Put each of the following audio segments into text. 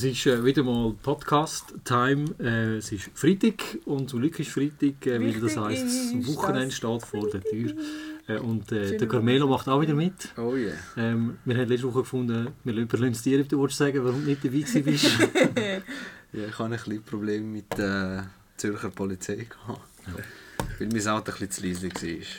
es ist äh, wieder mal Podcast-Time. Äh, es ist Freitag und zum Glück ist Freitag, äh, weil das heisst, das Wochenende steht vor der Tür. Und äh, der Carmelo macht auch wieder mit. Oh yeah. Ähm, wir haben letzte Woche gefunden, wir überlassen es dir, ob du willst sagen warum du nicht dabei bist. Ja, ich habe ein bisschen Probleme mit der Zürcher Polizei gehabt. Weil mein Auto ein bisschen zu leise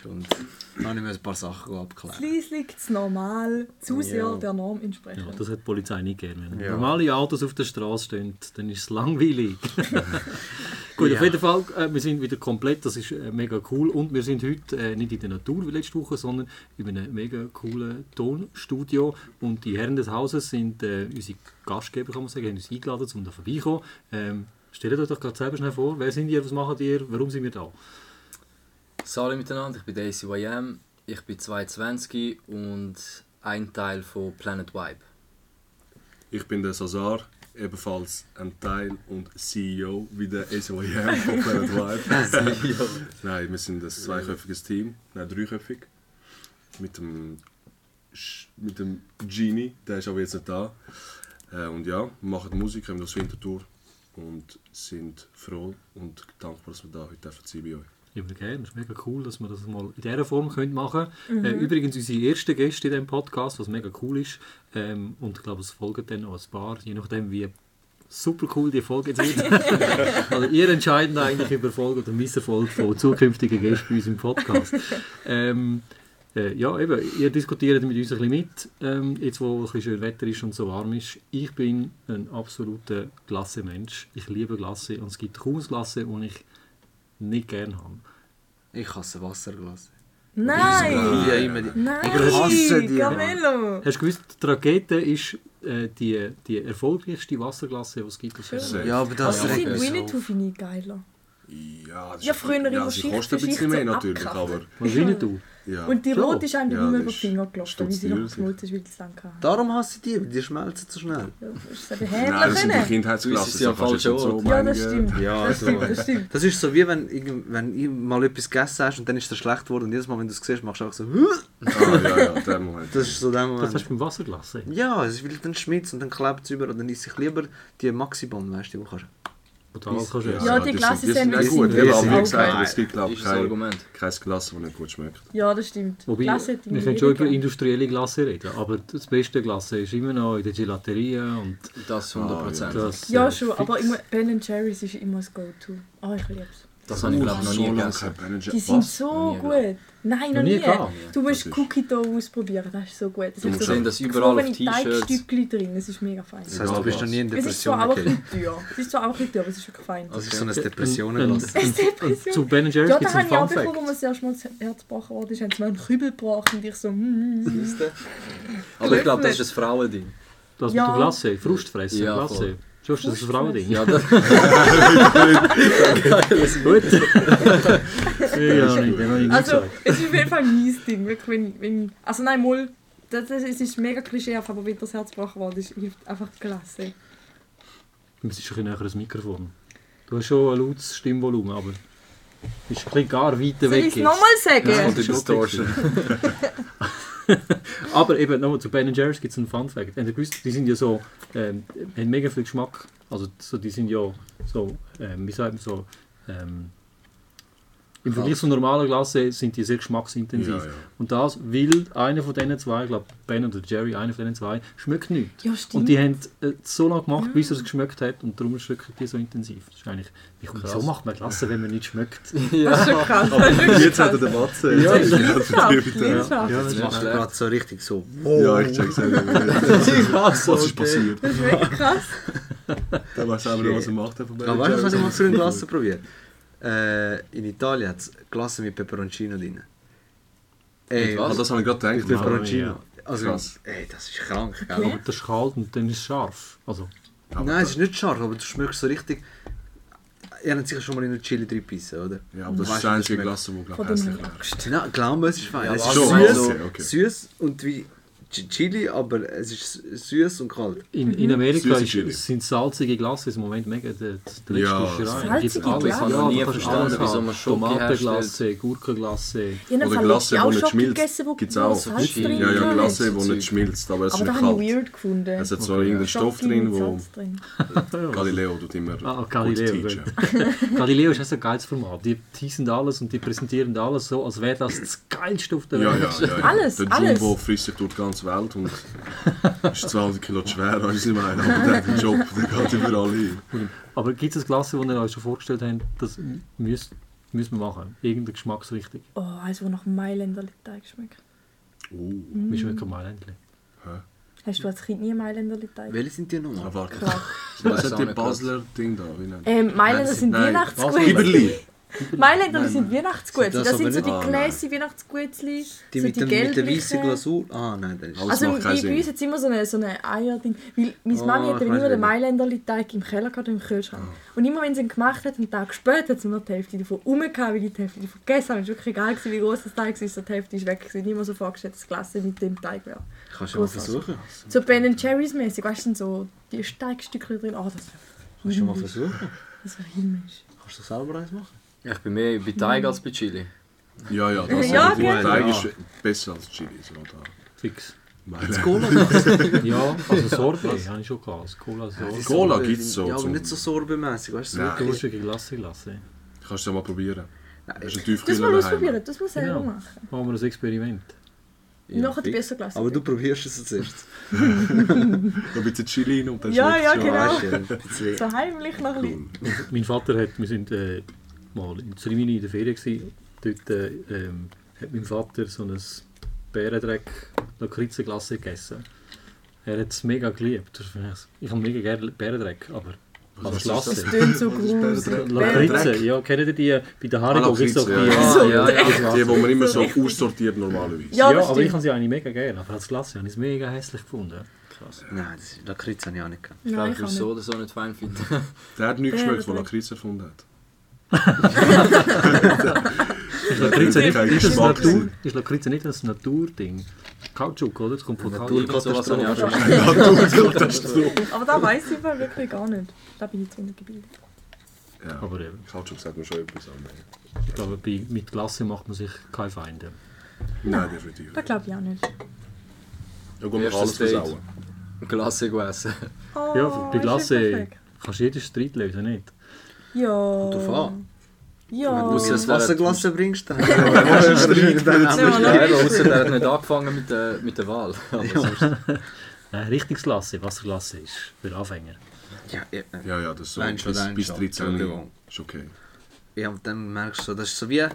war. Und dann habe ich mir ein paar Sachen abklären. Schließlich zu normal, zu sehr Ja. der Norm entsprechen. Ja, das hat die Polizei nicht gerne. Wenn Ja. normale Autos auf der Straße stehen, dann ist es langweilig. Gut, auf Ja. jeden Fall, äh, wir sind wieder komplett, das ist äh, mega cool. Und wir sind heute äh, nicht in der Natur wie letzte Woche, sondern in einem mega coolen Tonstudio. Und die Herren des Hauses sind äh, unsere Gastgeber, kann man sagen, haben uns eingeladen, um da vorbeikommen. Ähm, stellt euch doch gerade selber schnell vor, wer sind ihr, was macht ihr, warum sind wir da? Salut miteinander, ich bin Daisy YM, ich bin 22 und ein Teil von Planet Vibe. Ich bin der Sazar, ebenfalls ein Teil und CEO wie der SOM von Planet Vibe. Nein, wir sind ein zweiköpfiges Team, nein, dreiköpfig. Mit dem, Sch- mit dem Genie, der ist aber jetzt nicht da. Äh, und ja, wir machen Musik, haben das Wintertour und sind froh und dankbar, dass wir da heute sein bei euch. Immer gerne, es ist mega cool, dass wir das mal in dieser Form können machen können. Äh, übrigens unsere erste Gäste in diesem Podcast, was mega cool ist. Ähm, und ich glaube, es folgen dann noch ein paar, je nachdem wie super cool die Folge jetzt wird. also ihr entscheidet eigentlich über Erfolg oder Misserfolg von zukünftigen Gästen bei uns im Podcast. Ähm, äh, ja, eben, ihr diskutiert mit uns ein bisschen mit, ähm, jetzt wo ein bisschen schön Wetter ist und so warm ist. Ich bin ein absoluter Glasse-Mensch. Ich liebe Glasse und es gibt kaum Glasse, das ich nicht gerne habe. Ich hasse Wasserglas. Nein! Ja, immer die. Nein! Ich hasse die. Carmelo! Hast du gewusst, die Rakete ist äh, die, die erfolgreichste Wasserglasse, die es gibt? auf der. Welt. Ja, aber das Aber ich regt mich auf. finde ich geiler. Ja, das Ja, ist- früher in der ja, Schicht kostet ein bisschen mehr natürlich, aber Was Winnetou? Ja. Und die rote ist einem Ja, immer das über die ist Finger gelaufen, weil sie noch geschmolzen ist, weil sie es lang hatte. Darum hasse ich die, weil die schmelzen zu schnell. Ja, das ist so der Nein, das sind die können. Kindheitsklassen. Sie haben da kannst du jetzt falsche nicht so Ja, das stimmt. Ja, Das stimmt, das stimmt. Das ist so wie wenn, irgend- wenn du mal etwas gegessen hast und dann ist es schlecht geworden und jedes Mal, wenn du es siehst, machst du auch so! Ah, ja, ja, der Moment. Das ist so der Das Moment. hast du beim Wasserglasse. Ja, es ist weil dann schmitzt und dann klebt es über und dann esse ich lieber die Maxibon, weißt du, die du kannst. Kannst du Ja, die Glasse sind, ja gut. wirklich aber wie auch gesagt, es gibt glaube ist ich kein, Glas, das nicht gut schmeckt. Ja, das stimmt. Wobei, Glasse wir können schon über industrielle Glasse reden, aber das beste Glasse ist immer noch in der Gelateria und Das 100%. das... Ja, äh, schon, aber immer, Ben Jerry's ist immer das Go-To. Oh, ich liebe es. Das habe ich glaube ich noch so nie gegessen. Die sind Was? so gut. Nein, noch nie gehabt? Du musst Das Cookie Dough ausprobieren, das ist so gut. Das Du ist musst sehen das überall auf T-Shirts. Drin, es ist mega fein. Das heißt, du bist noch nie in Es ist Depression zwar auch ein gekillt. bisschen teuer. Es ist zwar auch ein bisschen teuer, aber es ist wirklich fein. Das ist so ein Und- und- Depressionenglas. Es ist Depression. Zu Ben Jerry's Ja, gibt da es einen habe ich auch Fun bekommen, Fact. als das erste Mal das Herz gebrochen wurde, haben sie mir einen Kübel gebracht und ich so, hm, hm. Aber ich glaube, das ist ein Frauending. Das Ja. mit der Glasse, Frustfressen, Ja, Glasse. Schon ist das ein Frauending? Ja, das, Gut. ja, nicht, Also, es ist auf jeden Fall mein Ding. Wirklich, wenn, wenn, also nein, mal, das, das, es ist mega klischeehaft, aber wenn das Herz gebrochen wurde, ist hilft einfach klasse. Du bist ein bisschen näher ans Mikrofon. Du hast schon ein lautes Stimmvolumen, aber ist ein bisschen gar weiter Soll weg ich es nochmal sagen? Ja. die Distortion. Aber eben, nochmal zu Ben Jerry's gibt es einen Fun Fact. Ihr gewusst, die sind ja so, ähm, haben mega viel Geschmack. Also so, die sind ja so, ähm, wie sagt man so, ähm, im Vergleich zu normalen Glasse sind die sehr geschmacksintensiv. Ja, ja. Und das, weil einer von diesen zwei, ich glaube Ben oder Jerry, einer von diesen zwei, schmeckt nicht. Ja. Und die haben äh, so lange gemacht, bis er es geschmeckt hat und darum schmecken die so intensiv. Das ist eigentlich, wie kommt, wieso macht man Glasse, wenn man nicht schmeckt? das ist schon krass. Jetzt hat er den Matze. Ja, Das ist. Ja, Das ist macht gerade so richtig so. Ja, ich check's auch nicht. Was Was ist passiert? Das ist wirklich krass. Der weiß selber noch, was er macht. von Ben Aber weißt du, was ich mal für ein Glas probiert? Äh, in Italien hat es Glasse mit Peperoncino drin. Ey, Mit was? das habe ich gerade gedacht. Peperoncino. Also, Krass. ey, das ist krank, gell? Aber das ist kalt und dann ist es scharf. Also, Nein, es ist nicht scharf, aber du schmeckst so richtig. Ihr habt sicher schon mal in eine Chili drin gebissen, oder? Ja, aber das Weißt ist das einzige Glas, das hässlich Angst. Nein, glaub mir, es ist fein. Ja, es ist süß, so- okay, okay. süß und wie Chili, aber es ist süß und kalt. In, in Amerika Süße ist, sind salzige Glasses im Moment mega der, der Ja, letzte Schrei. Salzige alles. Habe Ja, nie verstanden, alles wieso man Tomatenglasse, Gurkenglasse. Oder Glasse, die nicht schmilzt. Gibt's wo auch. Ja, Ja, ja. Glasse, die nicht schmilzt, aber es ist Aber nicht kalt. weird gefunden. Es hat so Okay. irgendeinen Stoff drin, wo. Galileo tut immer Ah, Galileo. Galileo ist auch so ein geiles Format. Die teasen alles und die präsentieren alles so, als wäre das das geilste auf der Ja, Welt. ja, ja, ja. Alles, Der alles. Jumbo frisst sich durch die ganze Welt und ist 200 Kilo schwer, weißt du, ich meine? Aber der Job, der geht überall hin. Aber gibt es ein Glas, das ihr euch schon vorgestellt habt, das müsst, müssen wir machen? Irgendeine Geschmacksrichtung. Oh, eins, das nach Mailänder Teig schmeckt. Oh, Wie schmeckt Mailändli? Hast du als Kind nie Mailänder Teig? Welche sind die ah, nochmal? warte. Klar. Was hat die Basler Ding da? Wie Ähm, Mailänder sind nein. Weihnachtsguetzli. Biberli! Mailänder Nein, sind. Weihnachtsguetzli. Das, das sind so die Ah. Gläser Weihnachtsguetzli. Die so mit, dem, mit der weißen. Glasur? Ah, nein, das ist... Also bei, Sinn. uns jetzt immer so eine, so eine Eierding. Weil meine Oh, Mami hat immer den nicht. Mailänder-Teig im Keller gehabt, im Kühlschrank. Und immer wenn sie ihn gemacht hat, einen Tag später, hat sie nur die Hälfte davon rumgehauen, weil ich die Hälfte davon gegessen habe. Es war wirklich egal, wie groß das Teig war, so die Hälfte ist weg. Ich habe immer so vorgestellt, dass das Glas mit dem Teig wäre. Kannst du mal versuchen? So Ben Jerry's mäßig, weißt du, so die Steigstückchen drin. Oh, das Kannst du mal versuchen? Das wäre himmlisch. Kannst du selber eins machen? Ich bin mehr bei Teig als bei Chili. Ja, ja, das Ja, ist genau. Teig Ja. ist besser als Chili. So da. Fix. Meine- Cola? Ja, also Sorbet habe ich schon gehabt. Also Cola, Sorbet. Cola gibt's so Ja, aber zum- nicht so sorbemässig, weißt du? so Nein. wirklich- Glasse Glasse. Kannst du ja mal probieren. Nein, Hast du einen Das Tiefkühler mal ausprobieren, das muss selber Genau. machen. Machen wir ein Experiment. ja, Nachher die fix. besser gelassen. Aber du probierst es zuerst. Ein bisschen Chili rein und dann Ja, schmeckt's ja, schon. genau. du, So heimlich noch ein bisschen. Mein Vater hat, wir sind äh, mal in Rimini in der Ferien gewesen. Dort äh, ähm, hat mein Vater so ein Bärendreck Lakritzenglasse gegessen. Er hat es mega geliebt. Ich habe mega gerne Bärendreck, aber als ist. Das klingt so gruselig. Lakritze, ja, kennt ihr die bei der Haribo? Ah, Lakritze, die, ja. Ja, ja, ja. Die, die man immer so aussortiert normalerweise. Ja, Ja, aber ich habe sie eigentlich mega gerne. Aber als Glasse habe ich es mega hässlich gefunden. Krass. Nein, das ist Lakritz habe ich auch nicht gehabt. Ich glaube, ich so nicht. oder so nicht fein finden. Der hat nichts geschmeckt, das- Lakritz erfunden hat. Ist Lakritze nicht, das Geschmack Natur, ist Lakritze nicht ein Naturding? Kautschuk, oder? Das kommt von Natur- Kautschuk. Sowas habe ich auch schon Aber da weiß ich wirklich gar nicht. Da bin ich jetzt untergebildet. Ja, Aber eben, Kautschuk sagt mir schon etwas an. ich glaube, bei, mit Glasse macht man sich keine Feinde. Nein, definitiv. Das glaube ich auch nicht. Ja, gut, man alles versauen. Glasse gegessen. Oh, Ja, bei Glasse kannst du jeden Streit lösen, nicht? Ja. drauf an. Ja. Wenn du das Wasserglas bringst, dann... Ja, dann nein. Außer der hat nicht angefangen mit der, mit der Wahl. Aber sonst, Nein, Richtungsglasse, Wasserglasse ist für Anfänger. Ja, ja. Ja, ja, das ist so Nein, schon bis, nein, bis schon. 13 Entschuldigung. ist okay. Ja, und dann merkst du so, das ist so wie...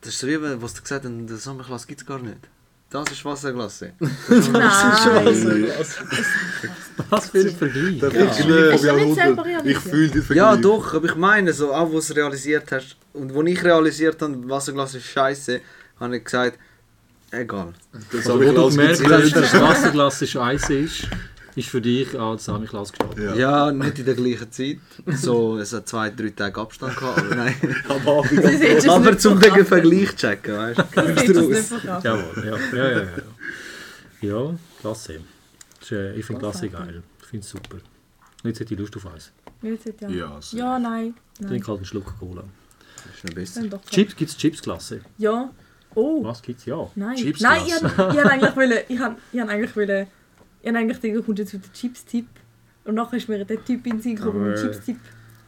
Das ist so wie, was du gesagt hast, in der Sommerklasse gibt es gar nicht. Das ist Wasserglasse. Nein. Was für ein Vergleich. Du nicht selber realisiert? fühle dich Ja, doch, aber ich meine, so, auch wo du es realisiert hast und wo ich realisiert habe, Wasserglas ist scheiße, habe ich gesagt, egal. Das Also, habe wo ich du gemerkt hast, dass Wasserglas scheiße ist, ist für dich als Samichlaus gestartet. Ja. Ja. nicht in der gleichen Zeit. So, es hat zwei, drei Tage Abstand gehabt, aber nein. Aber nicht zum den Vergleich checken, weißt du? Jawohl, ja. Ja, ja, ja. Ja, klasse. Äh, ich finde Klasse geil. Ich finde es super. Jetzt hätte ich Lust auf Eis. Jetzt ja. Ja. Ja, nein. Nein. Trink halt einen Schluck Cola. Das ist noch besser. Chips, gibt es Chips-Klasse? Ja. Oh. Was gibt es? Ja. Nein. Chips Nein, ich hab eigentlich wollen, ich hab, ich hab eigentlich wollen, ich hab eigentlich gedacht, kommt jetzt wieder Chips-Tipp. Und nachher ist mir der Typ in den Sinn gekommen, den Chips-Tipp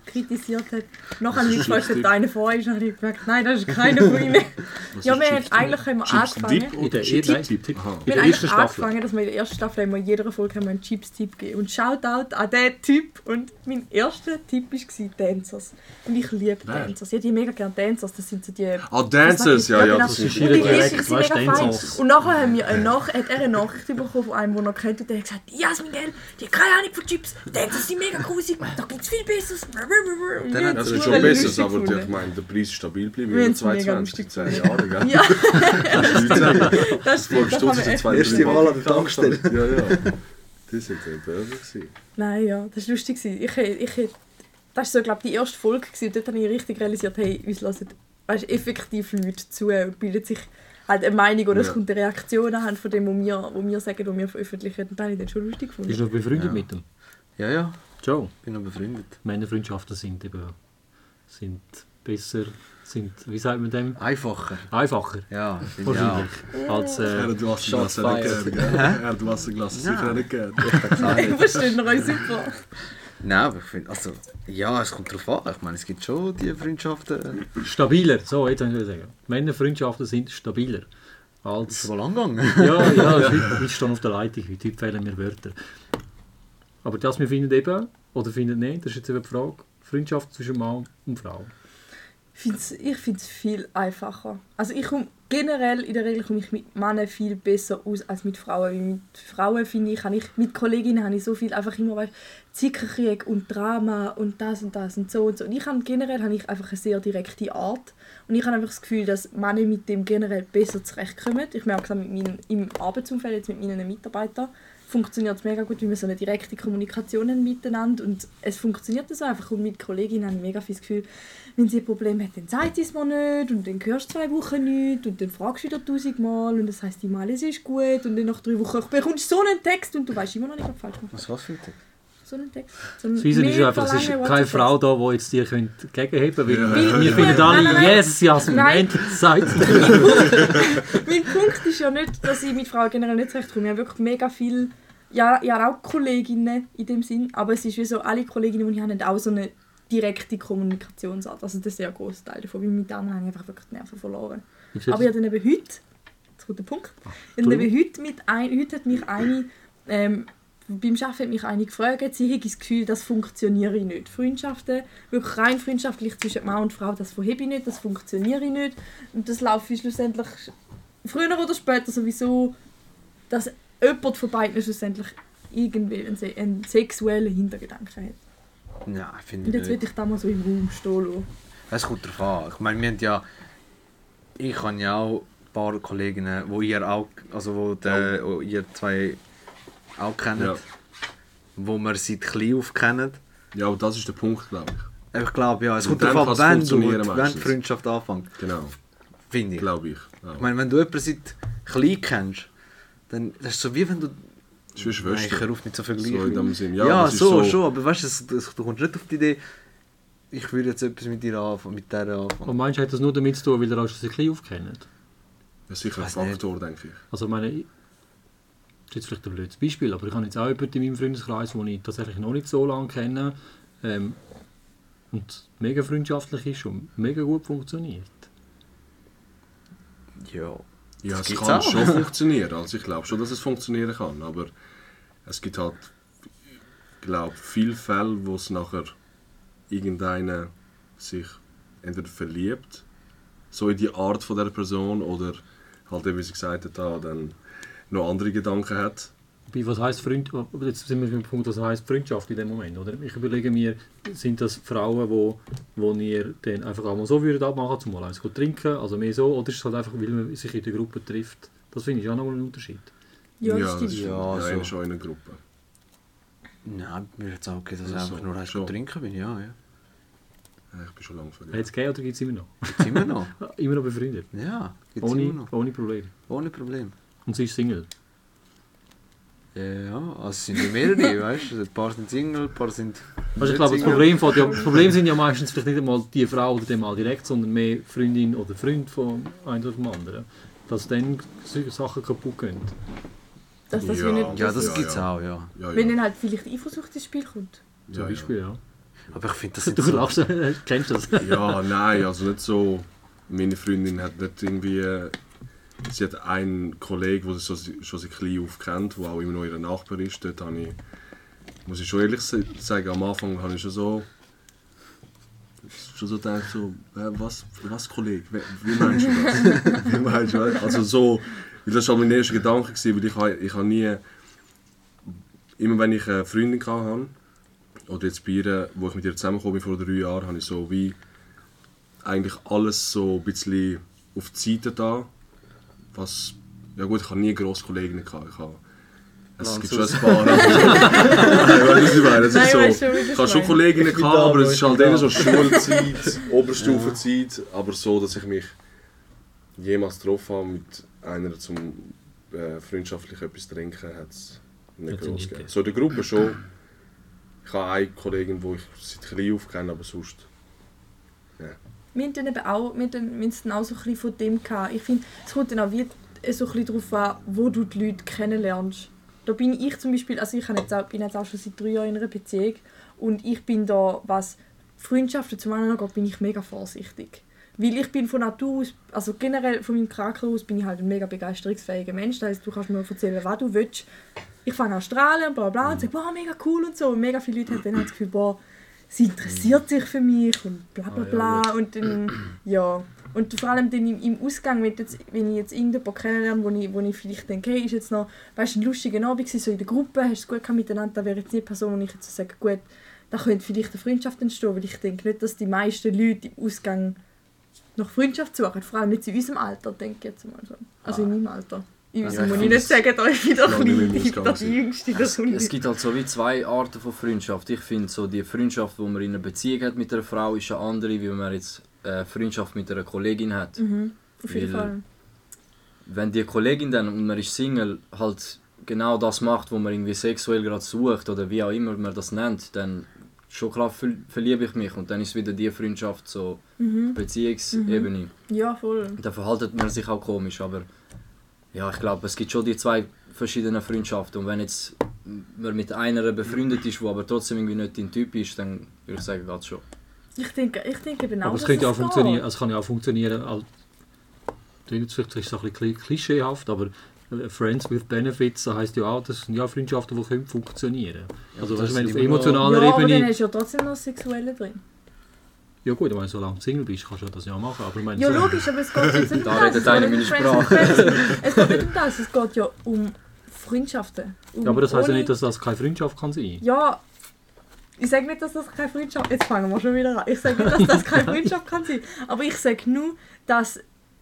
kritisiert hat. Nachher habe ich der eine von euch ist. Und habe ich gemerkt, nein, das ist keiner von ihnen. Ja, wir haben eigentlich haben wir angefangen. In oder der, Chips nein? Tipp. Wir haben eigentlich angefangen, dass wir in der ersten Staffel in jeder Folge haben einen Chips-Tipp gegeben. Und Shoutout an diesen Typ. Und mein erster Tipp war Dancers. Und ich liebe? Dancers. Ich hätte mega gerne Dancers. Das sind so die... Ah, Dancers, ja, Ja, ja, das ist Gläser direkt, weißt. Dancers. Und nachher haben wir eine Nach hat er eine Nachricht bekommen von einem, den er kennt. Und der hat gesagt, Jasmin, gell, die hat keine Ahnung von Chips. Dancers sind mega grusig. Da gibt es viel Besseres. Dann hat Das es ist super schon besser, aber ich meine, der Preis ist stabil geblieben. Wir haben es mega 22, lustig 10 Jahre, gell? Ja, Das das stimmt. Da kann man echt... Erste Wahl an der Tankstelle. Ja, ja. Das war ein Börse. gewesen. Nein, ja, das war lustig. gewesen. Ich, ich, ich, das war so, glaube die erste Folge. Gewesen. Und dort habe ich richtig realisiert, hey, uns hören weißt, effektiv Leute zu und bilden sich halt eine Meinung oder es Ja. kommt eine Reaktion anhand von dem, was wir, wo wir sagen, was wir veröffentlichen, dann habe ich das schon lustig Bist gefunden. du noch befreundet Ja. mit dem? Ja, ja, Joe? bin noch befreundet. Männerfreundschaften sind eben sind besser, sind, wie sagt man dem? Einfacher. Einfacher. Ja, ich. Wahrscheinlich. Als, Er äh, hat Wasserglas Shots nicht gell? Er hat Wasserglas sicher nicht gern. Ich verstehe euch super. Nein, aber ich finde, also, ja, es kommt darauf an. Ich meine, es gibt schon die Freundschaften. stabiler. So, jetzt kann ich sagen. Männerfreundschaften sind stabiler. Ist Als, schon mal angegangen. ja, ja, heute- ich stehe auf der Leitung, heute fehlen mir Wörter. Aber das wir finden eben, oder finden nicht, das ist jetzt eben die Frage, Freundschaft zwischen Mann und Frau. ich finde es viel einfacher. Also ich komm, generell in der Regel komme ich mit Männern viel besser aus als mit Frauen. Weil mit Frauen finde ich, habe ich mit Kolleginnen habe ich so viel einfach immer weißt, Zickerkrieg und Drama und das und das und so und so. Und ich habe generell habe ich einfach eine sehr direkte Art und ich habe einfach das Gefühl, dass Männer mit dem generell besser zurechtkommen. Ich merke es auch mit meinen, im Arbeitsumfeld jetzt mit meinen Mitarbeitern funktioniert es mega gut, weil wir so eine direkte Kommunikation haben miteinander. Und es funktioniert so einfach. Und mit Kolleginnen habe ich mega viel das Gefühl, wenn sie ein Problem hat, dann sagt sie es mir nicht. Und dann hörst du zwei Wochen nichts. Und dann fragst du wieder tausendmal. Und das heisst immer, alles ist gut. Und dann nach drei Wochen bekommst du so einen Text. Und du weißt immer noch nicht, ob du falsch gemacht Was was für ein Text? So einen Text. So einen Das ist einfach, es ist keine. Frau da, die jetzt dir könnt gegenheben könnte. Ja. Wir Nein, finden nein, alle, nein. yes, Jasmin, Nein. endlich sagt sie. mein Punkt ist ja nicht, dass ich mit Frauen generell nicht zurechtkomme. Ich habe wirklich mega viel, ja, habe auch Kolleginnen in dem Sinn, aber es ist wie so, alle Kolleginnen, die ich habe, haben auch so eine direkte Kommunikationsart. Also der sehr große Teil davon, weil mit denen habe ich einfach wirklich die Nerven verloren. Aber ich habe dann eben heute, jetzt kommt der Punkt, ich habe dann eben heute, mit ein, heute hat mich eine, ähm, beim Arbeiten hat mich eine gefragt, sie hätte das Gefühl, das funktioniere nicht. Freundschaften, wirklich rein freundschaftlich zwischen Mann und Frau, das verhebe ich nicht, das funktioniere ich nicht. Und das laufe ich schlussendlich früher oder später sowieso, dass jemand von beiden schlussendlich irgendwie einen, se- einen sexuellen Hintergedanken hat. Nein, finde Und ich jetzt will nicht. ich da mal so im Raum stehen lassen. Es kommt darauf an. Ich meine, wir haben ja... Ich habe ja auch ein paar Kolleginnen, wo ihr auch... Also wo, der, wo ihr zwei auch kennt. Ja. Wo wir seit klein auf kennen. ja, aber das ist der Punkt, glaube ich. Ich glaube, ja, es kommt darauf an, wenn, du, wenn die. Freundschaft anfängt. Genau, Finde ich. glaube ich. Ja. Ich meine, wenn du jemanden seit klein kennst, dann das ist so wie wenn du... Das ist wie Nein, ich auf mich zu So in vergleichen. dem Sinn. Ja, Ja, das ist so, so, schon, aber weißt du, du kommst nicht auf die Idee, ich würde jetzt etwas mit dir anfangen, mit der anfangen. Und meinst du, hat das nur damit zu tun, weil ihr euch schon ein bisschen aufkennt? Das ist sicher ein Weiss nicht. Faktor, denke ich. Also meine, ich- das ist jetzt vielleicht ein blödes Beispiel, aber ich habe jetzt auch jemanden in meinem Freundeskreis, den ich tatsächlich noch nicht so lange kenne ähm, und mega freundschaftlich ist und mega gut funktioniert. Ja. Ja, Das es kann auch. schon funktionieren. Also ich glaube schon, dass es funktionieren kann. Aber es gibt halt, glaube viele Fälle, wo es nachher irgendeiner sich entweder verliebt, so in die Art von der Person oder halt eben, wie sie gesagt hat, da, dann noch andere Gedanken hat. Was heißt Freund, jetzt sind wir beim Punkt, was heißt Freundschaft in dem Moment, oder? Ich überlege mir, sind das Frauen, wo, wo ihr dann einfach einmal so würdet abmachen, zum mal eins zu trinken, also mehr so, oder ist es halt einfach, weil man sich in der Gruppe trifft? Das finde ich auch nochmal ein Unterschied. Ja, das das stimmt. ist Ja, ja, so. eher schon in einer Gruppe. Nein, mir hat es auch gegeben, dass ich Ja, einfach nur eins schon. trinken bin, ja, ja. Ja, ich bin schon lange Hat verliebt. es gegeben oder gibt es immer noch? Gibt's immer noch. Immer noch befreundet? Ja, gibt's immer Ohne, noch. ohne Probleme. Ohne Problem. Und sie ist Single? Ja, also es sind ja mehrere, weißt du? Ein paar sind Single, ein paar sind. Also ich glaube, das. Problem, von, ja, das Problem sind ja meistens vielleicht nicht einmal die Frau oder dem mal direkt, sondern mehr Freundin oder Freund von einem oder dem anderen. Dass dann solche Sachen kaputt gehen. Dass das Ja. wie nicht Ja, das Ja, gibt's ja. auch, ja. Ja, Wenn ja. dann halt vielleicht Eifersucht ins Spiel kommt. Zum Ja, Beispiel, ja. Aber ich finde, das Du so... lachst, kennst das? Ja, nein, also nicht so. Meine Freundin hat nicht irgendwie. Sie hat einen Kollegen, der sie so, schon seit klein auf kennt, der auch immer noch ihr Nachbar ist. Dort habe ich, muss ich schon ehrlich sagen, am Anfang habe ich schon so. Schon so gedacht, so, äh, was, was Kollege, wie, meinst du das? wie meinst du das? Also so, das war mein erster Gedanke, gewesen, weil ich, habe- ich habe nie, immer wenn ich eine Freundin hatte, oder jetzt bei ihr, wo ich mit ihr zusammengekommen bin vor drei Jahren, habe ich so wie eigentlich alles so ein bisschen auf die Seite da. Was, ja gut, ich habe nie grosse Kolleginnen gehabt. Ich habe, es gibt schon ein paar. aber- Nein, weißt du, was ich meine? Es Nein, ist so, ich habe schon. Kolleginnen gehabt, da, aber es ist halt eher so Schulzeit, Oberstufenzeit, aber so, dass ich mich jemals getroffen habe mit einer zum äh, freundschaftlich etwas trinken, hat es nicht groß gegeben. So in der Gruppe schon. Ich habe eine Kollegin, die ich seit klein auf kenne, aber sonst. Wir hatten eben auch, wir hatten auch so ein von dem gehabt. Ich finde, es kommt dann auch wie so ein darauf an, wo du die Leute kennenlernst. Da bin ich zum Beispiel, also ich jetzt auch, bin jetzt auch schon seit drei Jahren in einer Beziehung und ich bin da, was Freundschaften zum anderen angeht, bin ich mega vorsichtig. Weil ich bin von Natur aus, also generell von meinem Charakter aus, bin ich halt ein mega begeisterungsfähiger Mensch. Das heisst, du kannst mir erzählen, was du willst. Ich fange an zu strahlen und bla bla und sage, boah, mega cool und so. Und mega viele Leute haben dann halt das Gefühl, boah, sie interessiert sich für mich und bla bla Ah, ja, bla. und dann, ja. Und vor allem dann im, im Ausgang, wenn, jetzt, wenn ich jetzt irgendjemanden kennenlerne, wo ich, wo ich vielleicht denke, hey, ist jetzt noch weißt, ein lustiger Abend so in der Gruppe, hast du es gut gehabt miteinander, da wäre jetzt nicht die Person, wo ich jetzt so sage, gut, da könnte vielleicht eine Freundschaft entstehen, weil ich denke nicht, dass die meisten Leute im Ausgang nach Freundschaft suchen, vor allem nicht in unserem Alter, denke ich jetzt mal so. Also in meinem Alter. In Ja, unserem ich muss ich finde nicht sagen, da ist wieder klein, ich bin die. Jüngste. Das Es gibt halt so wie zwei Arten von Freundschaft. Ich finde so die Freundschaft, die man in einer Beziehung hat mit einer Frau, ist eine andere, wie wenn man jetzt äh, Freundschaft mit einer Kollegin hat. Mhm, auf jeden Weil- Fall. Wenn die Kollegin dann und man ist Single halt genau das macht, wo man irgendwie sexuell gerade sucht oder wie auch immer man das nennt, dann schon klar ver verliebe ich mich und dann ist wieder die Freundschaft so Mhm. Beziehungsebene. Ja, voll. Da verhaltet man sich auch komisch, aber ja, ich glaube, es gibt schon die zwei verschiedenen Freundschaften und wenn jetzt man mit einer befreundet ist, die aber trotzdem irgendwie nicht dein Typ ist, dann würde ich sagen, geht's schon. Ich denke, ich denke genau, aber es könnte ja auch geht. funktionieren, also es kann ja auch funktionieren, als, vielleicht ist es ein bisschen klischeehaft, aber äh, Friends with Benefits, das heisst ja auch, das sind ja Freundschaften, die können funktionieren Also das weißt, wenn auf immer noch- emotionaler Ja, aber dann Ebene... hast du ja trotzdem noch das Sexuelle drin. Ja gut, meine, solange du Single bist, kannst du das ja machen, aber meine, Ja, so- logisch, aber es geht jetzt nicht um Da das. redet einer meine Es Sprache. Es geht nicht um das, es geht ja um Freundschaften. Um Ja, aber das heisst ja nicht, dass das keine Freundschaft kann sein Ja, ich sage nicht, dass das keine Freundschaft... Jetzt fangen wir schon wieder an. Ich sage nicht, dass das keine Freundschaft kann sein. Aber ich sage nur, dass...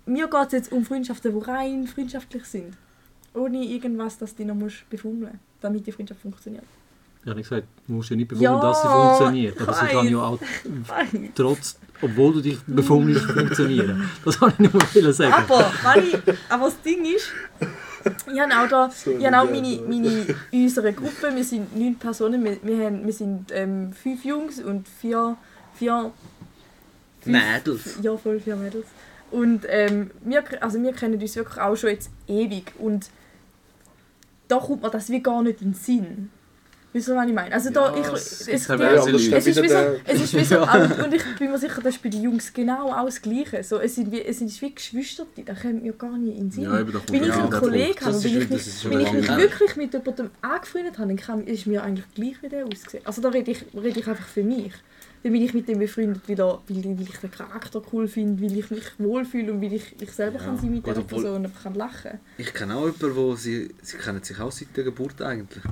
Mir geht es jetzt um Freundschaften, die rein freundschaftlich sind. Ohne irgendwas, dass du noch musst befummeln damit die Freundschaft funktioniert. Ich habe nicht gesagt, du musst ja nicht befummeln, Ja, dass sie funktioniert. Aber ich sie kann ja auch trotz, obwohl du dich befummelst, funktionieren. Das wollte ich nur mal sagen. Aber, ich, aber das Ding ist, ich habe auch, da, ich habe auch meine, meine, unsere Gruppe, wir sind neun Personen, wir, wir, haben, wir sind ähm, fünf Jungs und vier, vier Mädels. ja, voll vier Mädels. Und ähm, wir, also wir kennen uns wirklich auch schon jetzt ewig und da kommt mir das wie gar nicht in den Sinn. Weißt du, was ich meine? Also da, Ja, ich, es es, es, es, ist wie so, es ist wie so auch, und ich bin mir sicher, das ist bei den Jungs genau auch das Gleiche. So, es, sind wie, es sind wie Geschwister, da kommt mir gar nicht in den Sinn. Ja, wenn ich ja einen Kollegen habe wenn ich mich, wenn ich mich wirklich mit jemandem angefreundet habe, dann kann, ist mir eigentlich gleich, wie der aussieht. Also da rede ich, rede ich einfach für mich. Dann bin ich mit dem befreundet, weil, er, weil, weil ich den Charakter cool finde, weil ich mich wohlfühle und weil ich, ich selber Ja. kann sein mit dieser Person und einfach kann lachen Ich kenne auch jemanden, wo sie, sie kennen sich auch seit der Geburt eigentlich.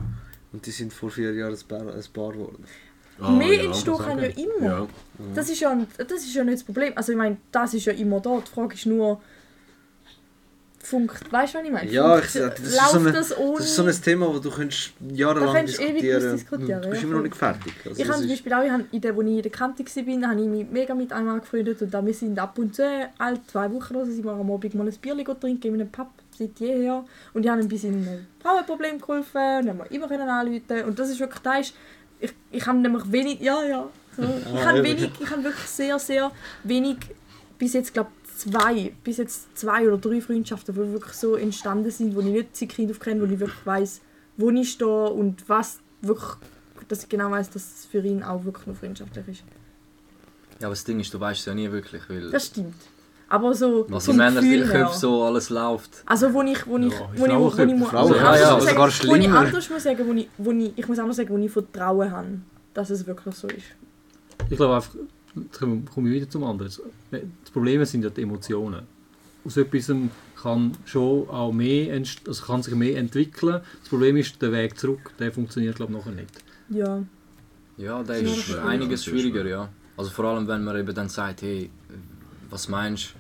Und die sind vor vier Jahren ein Paar, ein Paar geworden. Ah, Mehr ja, entstehen kann ja immer. Ja. Das, ist ja, das ist ja nicht das Problem. Also ich meine, das ist ja immer da. Die Frage ist nur, funkt, weißt du, was ich meine? Ja, Funkt- ich sag, das ist läuft so eine- das ohne... Das ist so ein Thema, wo du könntest jahrelang Da könntest du ewig diskutieren diskutieren, Du bist ja, immer noch nicht fertig. Also Ich habe zum Beispiel auch, ich habe in der, wo ich in der Kante war, habe ich mich mega mit einem angefreundet und dann, wir sind ab und zu, alle zwei Wochen oder so, sind wir am Abend mal ein Bier trinken in einem Pub, seit jeher. Und ich habe ihm bei seinem Frauenproblem geholfen und haben wir immer können anrufen und das ist wirklich, das ist, ich, ich habe nämlich wenig, ja, ja, so. ich habe eben. wenig, ich habe wirklich sehr, sehr wenig, bis jetzt glaube zwei, bis jetzt zwei oder drei Freundschaften, die wirklich so entstanden sind, wo ich nicht seit Kind auf kenne, wo ich wirklich weiß, wo ich stehe und was wirklich, dass ich genau weiß, dass es für ihn auch wirklich nur freundschaftlich ist. Ja, aber das Ding ist, du weißt es ja nie wirklich, weil Das stimmt. Aber so was Gefühl her. Köpfen so alles läuft. Also wo ich, wo ich, Ja, wo ich, wo ich, ich, ja, aber sagen, sogar wo ich anders muss sagen, wo ich, wo ich, ich muss anders sagen, wo ich Vertrauen habe, dass es wirklich so ist. Ich glaube einfach, jetzt komme ich wieder zum anderen. Das Problem sind ja die Emotionen. Aus etwas kann schon auch mehr, also kann sich mehr entwickeln. Das Problem ist, der Weg zurück, der funktioniert glaube ich nachher nicht. Ja. Ja, da Ja, ist stimmt. einiges ist schwieriger, ja. Also vor allem, wenn man eben dann sagt, hey, was meinst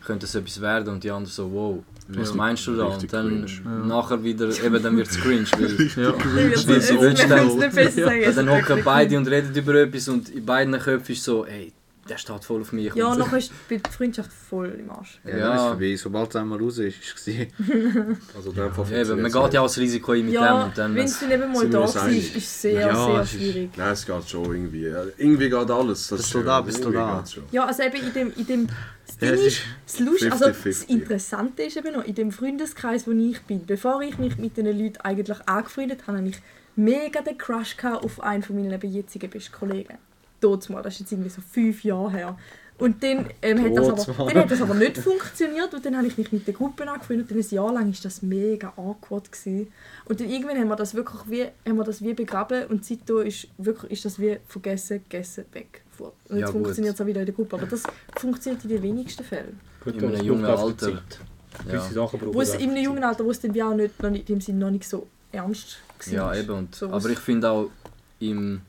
du, könnte es etwas werden? Und die anderen so, wow, was Ja, meinst du da? Und dann cringe. Nachher wieder, eben dann wird es cringe, weil Ja. Dann- weil es dann ist hocken beide und reden über etwas und in beiden Köpfen ist so, hey, der steht voll auf mich. Ja, und- nachher ist die Freundschaft voll im Arsch. Ja, Ja. ist vorbei. Sobald es einmal raus ist, ist es. Also dem Fall Ja, eben, man geht nicht. ja auch das Risiko ein mit dem Ja, und dann... wenn es dann eben mal da war, ist es sehr, Ja, sehr es ist- schwierig. Nein, es geht schon irgendwie. Irgendwie geht alles. Bis ist zu schön. da, bis zu Irgendwie da. Ja, also eben in dem, in dem das Ja, Ding ist, das, Lust, also das 50-50. Interessante ist eben noch, in dem Freundeskreis, wo ich bin, bevor ich mich mit diesen Leuten eigentlich angefreundet habe, hatte ich mega den Crush gehabt auf einen von meinen jetzigen besten Kollegen. Dort mal, das ist jetzt irgendwie so fünf Jahre her. Und dann, ähm, hat das aber, dann hat das aber nicht funktioniert und dann habe ich mich mit der Gruppe angefreundet und ein Jahr lang war das mega awkward. Gewesen. Und dann irgendwann haben wir das wirklich wie, haben wir das wie begraben und seitdem ist, wirklich, ist das wie vergessen, gegessen, weg. Und jetzt Ja, funktioniert es auch wieder in der Gruppe, aber das funktioniert in den wenigsten Fällen. Gut, In einem jungen Alter. Ja. Sachen brauchen Wo es einfach in einem jungen Alter, wo es dann wie auch nicht, noch nicht, in dem Sinne noch nicht so ernst war. Ja, eben. Und, So aber ich finde auch im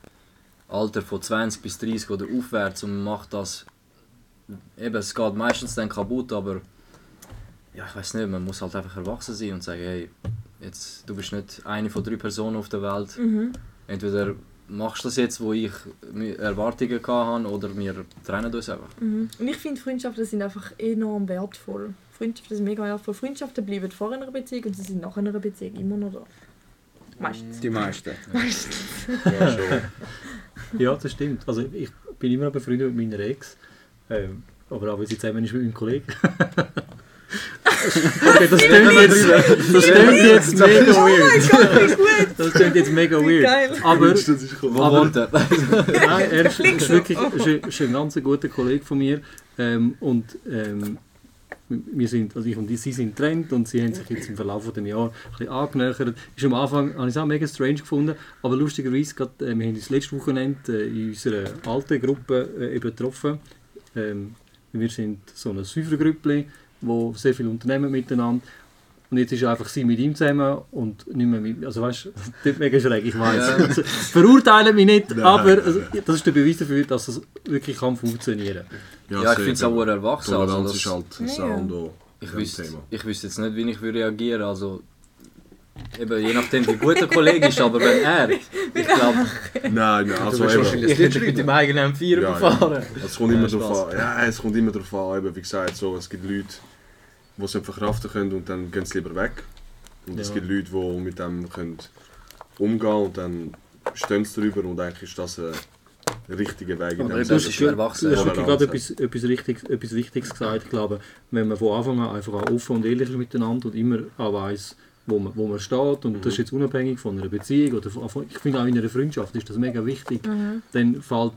Alter von 20 bis 30 oder aufwärts und macht das. Eben, es geht meistens dann kaputt, aber ja, ich weiß nicht, man muss halt einfach erwachsen sein und sagen, hey, jetzt, du bist nicht eine von drei Personen auf der Welt. Mhm. Entweder machst du das jetzt, wo ich Erwartungen hatte, oder wir trennen uns einfach. Mhm. Und ich finde, Freundschaften sind einfach enorm wertvoll. Freundschaften sind mega wertvoll. Freundschaften bleiben vor einer Beziehung und sie sind nach einer Beziehung immer noch da. Meistens. Die meisten. Meistens. Ja, schon. Ja, das stimmt. Also ich bin immer noch befreundet mit meiner Ex. Ähm, aber auch weil sie zusammen ist mit meinem Kollegen. okay, das klingt jetzt, das klingt jetzt mega weird. Das klingt jetzt mega weird. Aber Das ist Wo Aber- er? Nein, er ist, ist wirklich ist ein, ist ein ganz guter Kollege von mir. Ähm, und ähm, wir sind, also ich und sie sind getrennt und sie haben sich jetzt im Verlauf von dem Jahr ein bisschen angenähert. Ist am Anfang habe ich es auch mega strange gefunden, aber lustigerweise, gerade, äh, wir haben uns letztes Wochenende äh, in unserer alten Gruppe äh, eben getroffen. Ähm, wir sind so eine Säufergruppe, wo sehr viele Unternehmen miteinander und jetzt ist einfach sie mit ihm zusammen und nicht mehr mit Also weißt du, das ist mega schräg, ich weiß. Ja. Also, Verurteilen mich nicht, Nein. aber also, das ist der Beweis dafür, dass es wirklich kann funktionieren Ja, ich finde es auch erwachsen. Also Toleranz das, ist halt ein Ja. Sound auch ich, wüsste, ich wüsste jetzt nicht, wie ich würde reagieren Also, eben, je nachdem, wie gut der Kollege ist, aber wenn er, ich glaube, Nein, nein, also eben, ich hätte mit dem eigenen M4 Ja, ja. es kommt immer Ja, darauf an. Ja, es kommt immer darauf an. Eben, wie gesagt, so, es gibt Leute, die es nicht verkraften können und dann gehen sie lieber weg. Und es Ja. gibt Leute, die mit dem können umgehen und dann stehen sie drüber und eigentlich ist das ein richtiger Weg in Aber du ist schon erwachsen. Du hast wirklich gerade etwas, etwas, Richtiges, etwas Wichtiges gesagt. Ich glaube, wenn man von Anfang an einfach auch offen und ehrlich ist miteinander und immer auch weiss, wo man, wo man steht, und das ist jetzt unabhängig von einer Beziehung oder von, ich finde auch in einer Freundschaft ist das mega wichtig, dann fällt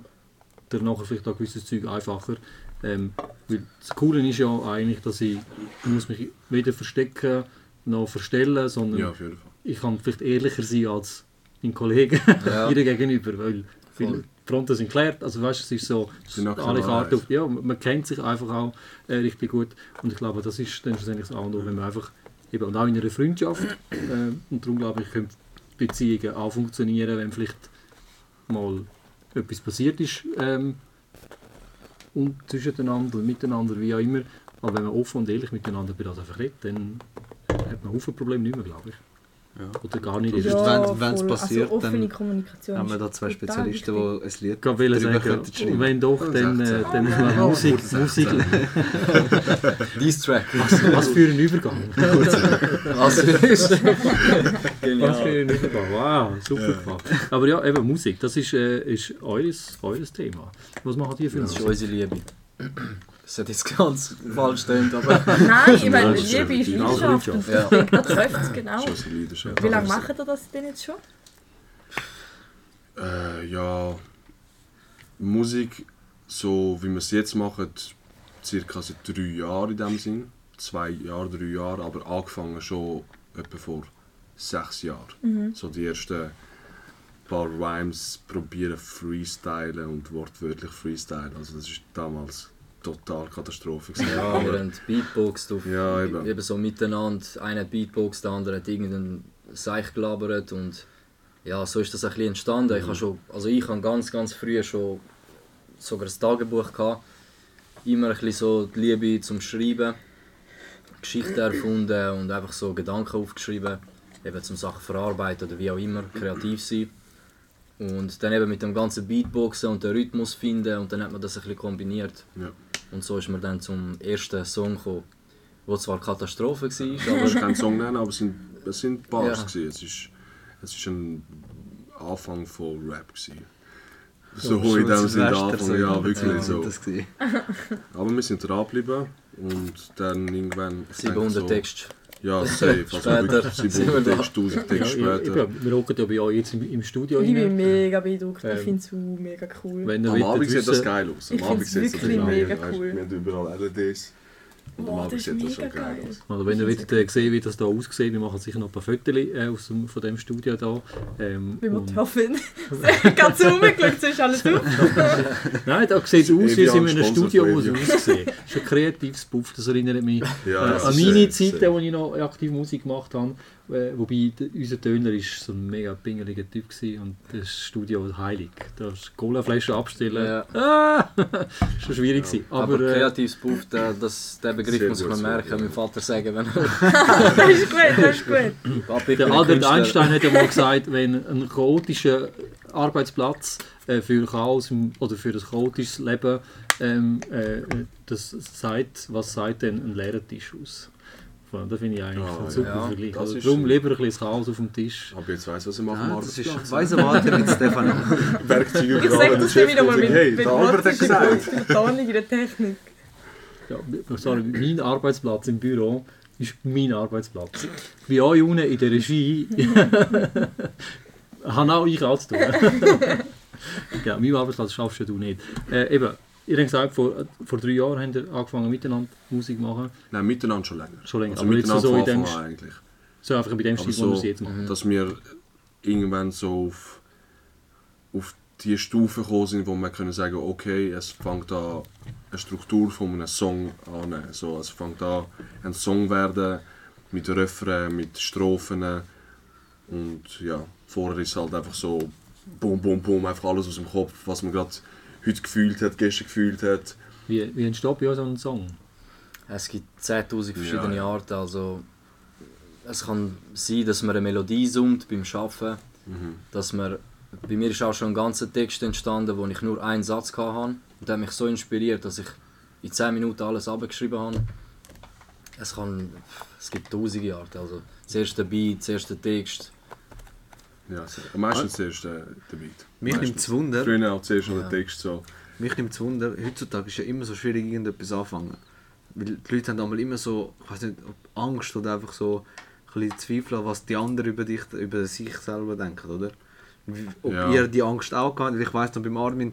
dir nachher vielleicht auch gewisses Zeug einfacher. Ähm, weil das Coole ist ja eigentlich, dass ich muss mich weder verstecken noch verstellen, sondern Ja, auf jeden Fall. ich kann vielleicht ehrlicher sein als mein Kollege Ja. ihr gegenüber, weil die Fronten sind geklärt, also weißt, es ist so, alle Karten auf, ja, man kennt sich einfach auch äh, richtig gut und ich glaube, das ist dann schlussendlich das andere, wenn man einfach, eben, und auch in einer Freundschaft, äh, und darum glaube ich, können Beziehungen auch funktionieren, wenn vielleicht mal etwas passiert ist ähm, und zwischeneinander, miteinander, wie auch immer, aber wenn man offen und ehrlich miteinander über das einfach redet, dann hat man Haufen Probleme nicht mehr, glaube ich. Ja. Oder gar nicht. Ja. wenn- wenn's voll. passiert, also offene dann Kommunikation haben wir da zwei Spezialisten, die ein Lied drüber sagen, könnten und wenn doch, dann, äh, dann man Musik, Musik Dies Track. was für ein Übergang. Was ist Was für ein Übergang. Wow, super gemacht. Aber ja, eben Musik, das ist, äh, ist eures, eures Thema. Was machen die für Das ist unsere Liebe. Das hat jetzt ganz falsch stimmt, aber Nein, ich meine, das Liebe ist Leidenschaft denke, das trifft es genau. Leidenschaft. Wie lange macht ihr das denn jetzt schon? Äh, ja, Musik, so wie wir es jetzt machen, circa seit drei Jahren in dem Sinn. Zwei Jahre, drei Jahre, aber angefangen schon etwa vor sechs Jahren. So die ersten paar Rhymes probieren freestylen und wortwörtlich freestylen. Also das ist damals total Katastrophe. gewesen. ja, wir haben Beatboxed auf, Ja, eben. eben so miteinander. Einer hat Beatboxed, der andere hat irgendeinen Seich gelabert und ja, so ist das ein bisschen entstanden. Ich habe schon, also ich habe ganz, ganz früh schon sogar ein Tagebuch gehabt. Immer ein bisschen so die Liebe zum Schreiben, Geschichten erfunden und einfach so Gedanken aufgeschrieben, eben zum Sachen verarbeiten oder wie auch immer, kreativ sein. Und dann eben mit dem ganzen Beatboxen und den Rhythmus finden und dann hat man das ein bisschen kombiniert. Ja. Und so ist man dann zum ersten Song gekommen, wo zwar Katastrophe war, Ich aber kann keinen Song nennen, aber es sind, es sind Bars. Ja. gewesen. Es ist, es ist ein Anfang von Rap. Gewesen. So Schon in dem Sinne Anfang, ja wirklich dem so. Aber wir sind dran geblieben und dann irgendwann... ich denke 700 so, Texte. Ja, safe. Also Später wirklich sind 700 wir da. Texte, 1000 Ja, Texte ich, später. ich, wir hocken ja bei euch jetzt im, im Studio Ich bin mega beeindruckt. Ähm, Ich finde es mega cool. Am Abend sieht das geil aus. Am Ich Abend sieht es wirklich mega cool. Wir haben überall LEDs. Und Boah, das ist sieht das schon mega geil geil. aus. Oder wenn ihr wollt, äh, sehen wie das hier aussieht, wir machen sicher noch ein paar Fotos äh, aus dem, von dem Studio hier. Ähm, Wie wir die hoffen. Ganz rumgeschaut, so ist alles auf. Nein, da sieht es aus, wie es in einem Studio muss aussehen. Das ist ein kreatives Puff, das erinnert mich Ja, äh, das an meine Zeiten, wo ich noch aktiv Musik gemacht habe. Äh, wobei unser Töner ist so ein mega pingeliger Typ und das Studio ist heilig. Da ist Colaflaschen abstellen. Ja. Ah, schon schwierig gewesen. Aber, Aber, äh, kreatives Buch, der, das, der Begriff muss gutes merken, ja. meinem Vater sagen, wenn Das ist gut, das ist gut. Papi, Der Albert Künstler. Einstein hat einmal gesagt, wenn ein chaotischer Arbeitsplatz äh, für Chaos oder für ein chaotisches Leben ähm, äh, das sagt, was sagt denn ein leerer Tisch aus? Von- Das finde ich eigentlich Ah, ein super ja, Vergleich. Also ist- darum lieber ein bisschen Chaos auf dem Tisch. Aber jetzt weiss ich, was ich mache am Ja, das ist Arbeitsplatz. weise Worte mit Stefano. Werkzeuge Ich sage das wieder mal mit, Hey, mit Albert hat gesagt. Betonung in der Technik. Ja, sorry, mein Arbeitsplatz im Büro ist mein Arbeitsplatz. Bei euch unten in der Regie habe auch ich auch zu tun. ja, mein Arbeitsplatz schaffst du nicht. Äh, eben, ihr habt gesagt, vor, vor drei Jahren habt ihr angefangen miteinander Musik zu machen. Nein, miteinander schon länger. Schon länger. Also Aber miteinander so in dem, eigentlich. so einfach bei dem Stil, wir so, es jetzt machen. dass wir irgendwann so auf, auf die Stufe gekommen sind, wo wir können sagen, okay, es fängt an eine Struktur von einem Song an. So, es fängt an ein Song werden mit Refrain, mit Strophen und ja, vorher ist halt einfach so bum bum bum, einfach alles aus dem Kopf, was man gerade heute gefühlt hat, gestern gefühlt hat. Wie, wie entsteht bei euch so ein Song? Es gibt 10'000 verschiedene Ja, ja. Arten, also es kann sein, dass man eine Melodie summt beim Arbeiten, Mhm. dass man, bei mir ist auch schon ein ganzer Text entstanden, wo ich nur einen Satz hatte und der hat mich so inspiriert, dass ich in 10 Minuten alles abgeschrieben habe. Es, kann, es gibt tausende Arten, also das erste Beat, das erste Text, Ja, meistens zuerst äh, der Beat. Mich nimmt es Wunder. Früher auch zuerst noch Ja. der Text so. Mich nimmt es Wunder, heutzutage ist ja immer so schwierig, irgendetwas anfangen. Weil die Leute haben einmal immer so, ich weiß nicht, ob Angst oder einfach so ein bisschen Zweifel an, was die anderen über, dich, über sich selber denken, oder? Ob Ja. ihr die Angst auch gehabt ich weiss noch, beim Armin,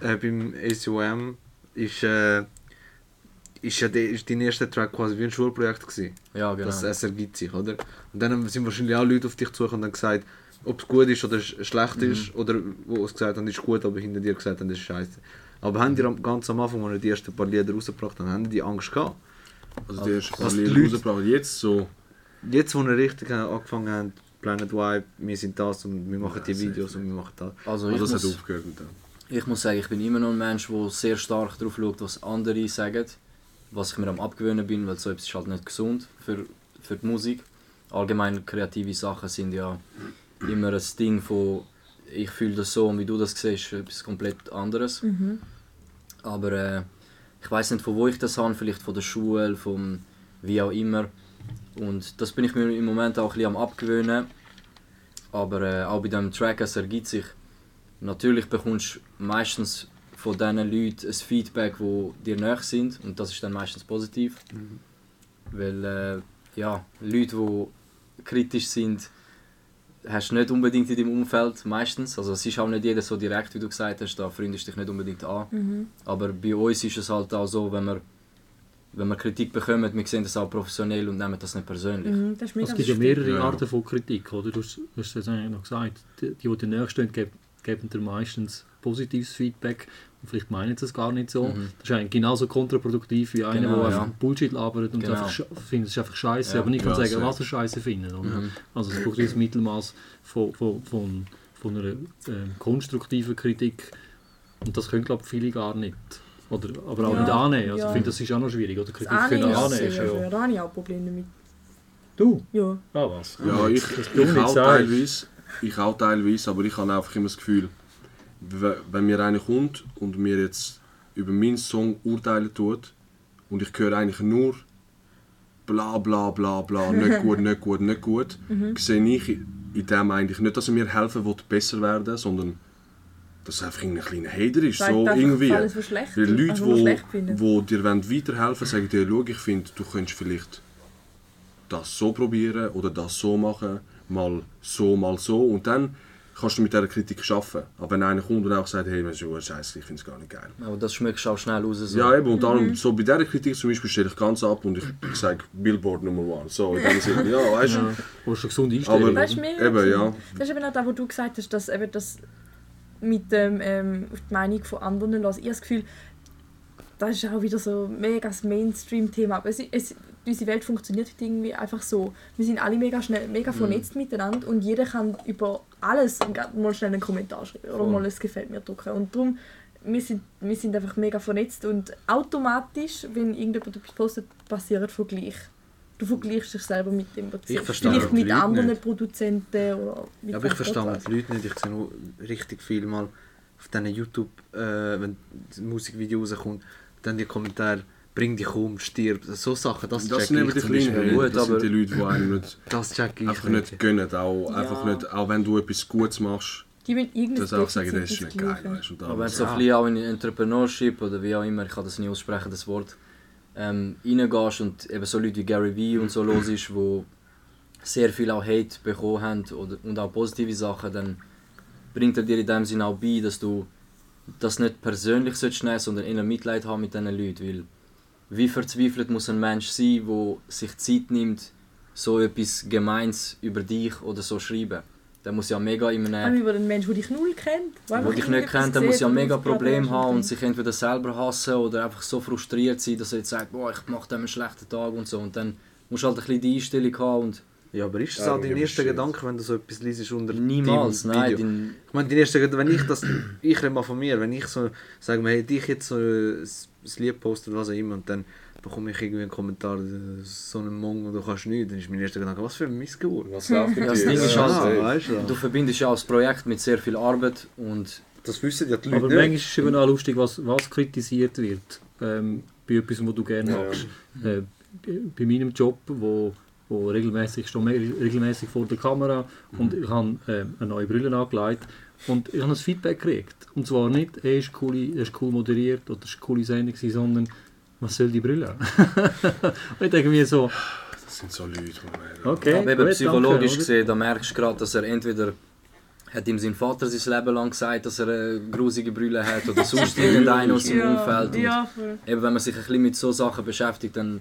äh, beim ACOM, ist, äh, ist ja de, ist dein erster Track quasi wie ein Schulprojekt gewesen. ja genau. Das, es ergibt sich, oder? Und dann sind wahrscheinlich auch Leute auf dich zu und haben gesagt, ob es gut ist oder sch- schlecht Mhm. ist, oder wo es gesagt haben, ist gut, aber hinter dir gesagt haben, das ist scheiße. Aber haben die am- ganz am Anfang, als die ersten paar Lieder rausgebracht haben, haben die Angst gehabt? Also die ersten paar Lieder rausgebracht. Jetzt so, Jetzt, wo ihr richtig angefangen habt, Planet Vibe, wir sind das und wir machen die Videos und wir machen das. also also das hat aufgehört dem. Ich muss sagen, ich bin immer noch ein Mensch, der sehr stark darauf schaut, was andere sagen. Was ich mir am abgewöhnen bin, weil so etwas ist halt nicht gesund für, für die Musik. Allgemein kreative Sachen sind ja immer ein Ding von ich fühle das so und wie du das siehst, ist etwas komplett anderes. Mhm. Aber äh, ich weiß nicht, von wo ich das habe, vielleicht von der Schule, vom wie auch immer. Und das bin ich mir im Moment auch ein bisschen am abgewöhnen. Aber äh, auch bei diesem Track, es ergibt sich. Natürlich bekommst du meistens von diesen Leuten ein Feedback, wo dir nahe sind. Und das ist dann meistens positiv. Weil äh, ja, Leute, die kritisch sind, hast du nicht unbedingt in deinem Umfeld meistens. Also es ist auch nicht jeder so direkt, wie du gesagt hast, da freundest dich nicht unbedingt an. Mhm. Aber bei uns ist es halt auch so, wenn wir, wenn wir Kritik bekommen, wir sehen das auch professionell und nehmen das nicht persönlich. Mhm, das Es gibt ja mehrere Ja. Arten von Kritik, oder? Du hast du hast es eigentlich noch gesagt. Die, die, die dir näher stehen, geben, geben dir meistens positives Feedback. Vielleicht meinen sie es gar nicht so. Mhm. Das ist eigentlich genauso kontraproduktiv wie einer, Genau, der ja. einfach Bullshit labert und Genau. einfach findet es ist einfach scheiße, Ja. aber nicht kann Ja, sagen, was er scheiße findet. Mhm. Also es braucht ein Mittelmaß von, von, von, von einer ähm, konstruktiven Kritik. Und das können, glaube ich, viele gar nicht. Oder, aber auch Ja, nicht annehmen. Also ja. ich finde, das ist auch noch schwierig. Oder Kritik Das können Annehmen ist annehmen. ist sehr ja. schwer. Da habe ich auch Probleme damit. Du? Ja. Ah, was? Ja, ich, ich nicht auch teilweise. ich auch teilweise, aber ich habe einfach immer das Gefühl, wenn mir einer kommt und mir jetzt über meinen Song urteilen tut und ich höre eigentlich nur bla bla bla bla, nicht gut, nicht gut, nicht gut, sehe ich in dem eigentlich nicht, dass er mir helfen will, besser werden, sondern dass er einfach ein kleiner Hater ist, Sagt so irgendwie. alles, was schlecht Weil Leute, also, wo dir weiterhelfen wollen, sagen dir, schau, ich finde, du könntest vielleicht das so probieren oder das so machen, mal so, mal so. Und dann kannst du mit dieser Kritik arbeiten. Aber wenn einer kommt und auch sagt, hey, das ist scheiße, ich finde es gar nicht geil. Aber das schmeckst du auch schnell raus. So. Ja, eben, und darum, Mhm. so bei dieser Kritik zum Beispiel stelle ich ganz ab und ich, ich sage Billboard Nummer one. So, in dem Sinne, ja, weißt du. Ja, wo schon gesund einstellen. Aber- Weißt du, Eben, ja. Das ist eben auch das, was du gesagt hast, dass eben das mit dem ähm, auf die Meinung von anderen los. Ich habe das Gefühl, das ist auch wieder so mega das Mainstream-Thema. Aber es, es, unsere Welt funktioniert heute irgendwie einfach so. Wir sind alle mega schnell, mega Mhm. vernetzt miteinander und jeder kann über alles mal schnell einen Kommentar schreiben oder Voll. mal es gefällt mir drücken. Und darum, wir sind, wir sind einfach mega vernetzt und automatisch, wenn irgendjemand etwas postet, passiert Vergleich. Du vergleichst dich selber mit dem, was Ich verstehe Vielleicht mit Leute anderen nicht. Produzenten oder mit Ja, aber ich verstehe die Leute nicht. Ich sehe nur richtig viel mal auf diesen YouTube, äh, wenn das Musikvideo rauskommt, dann die Kommentare, bring dich um, stirb, so Sachen, das, Das check sind ich die zum kleinen nicht. das sind aber- die Leute, die einem nicht, Das check ich einfach nicht. gönnen. Auch, Ja. einfach nicht, auch wenn du etwas Gutes machst, dass auch sagen, das ist nicht geil. Weißt, du, Aber wenn du so Ja. ein bisschen auch in Entrepreneurship oder wie auch immer, ich kann das nicht aussprechen, das Wort, ähm, reingehst und eben so Leute wie Gary Vee und so los ist, wo sehr viel auch Hate bekommen haben oder, und auch positive Sachen, dann bringt er dir in dem Sinne auch bei, dass du das nicht persönlich sollst nehmen, sondern eher Mitleid haben mit diesen Leuten, weil wie verzweifelt muss ein Mensch sein, der sich Zeit nimmt, so etwas Gemeins über dich oder so schreiben. Der muss ja mega in einem über den Menschen, der dich null kennt. der dich nicht kennt, der muss ja mega Problem haben und sich entweder selber hassen oder einfach so frustriert sein, dass er jetzt sagt, boah, ich mache dem einen schlechten Tag und so. Und dann musst du halt ein bisschen die Einstellung haben und Ja, aber ist das Ja, auch dein erster. Gedanke, wenn du so etwas liest unter niemals, deinem nein, Video? dein, Ich meine, dein erster Gedanke, wenn ich das, ich rede mal von mir, wenn ich so, sage mir, hey, dich jetzt so ein Lied postet, was auch immer, und dann bekomme ich irgendwie einen Kommentar, äh, so ein Mong, du kannst nichts, dann ist mein erster Gedanke, was für ein Missgeburt. Was läuft Ja, das? Ding ist Ja, halt- weißt du? du verbindest ja das Projekt mit sehr viel Arbeit und Das wissen ja die Aber Leute manchmal nicht. ist es eben auch lustig, was, was kritisiert wird. Ähm, bei etwas, was du gerne Ja. machst. Äh, bei meinem Job, wo, wo regelmäßig, regelmäßig vor der Kamera und ich habe äh, eine neue Brille angelegt und ich habe ein Feedback gekriegt. Und zwar nicht, hey, ist cool, ist cool moderiert oder ist eine coole Sendung, sondern was soll die Brille? und ich denke mir so, Das sind so Leute, die man- aber okay, eben psychologisch danke, gesehen, da merkst du gerade, dass er entweder hat ihm sein Vater sein Leben lang gesagt, dass er eine grusige Brille hat oder sonst irgendeiner aus seinem ja, Umfeld. Und Ja, eben, wenn man sich ein bisschen mit so Sachen beschäftigt, dann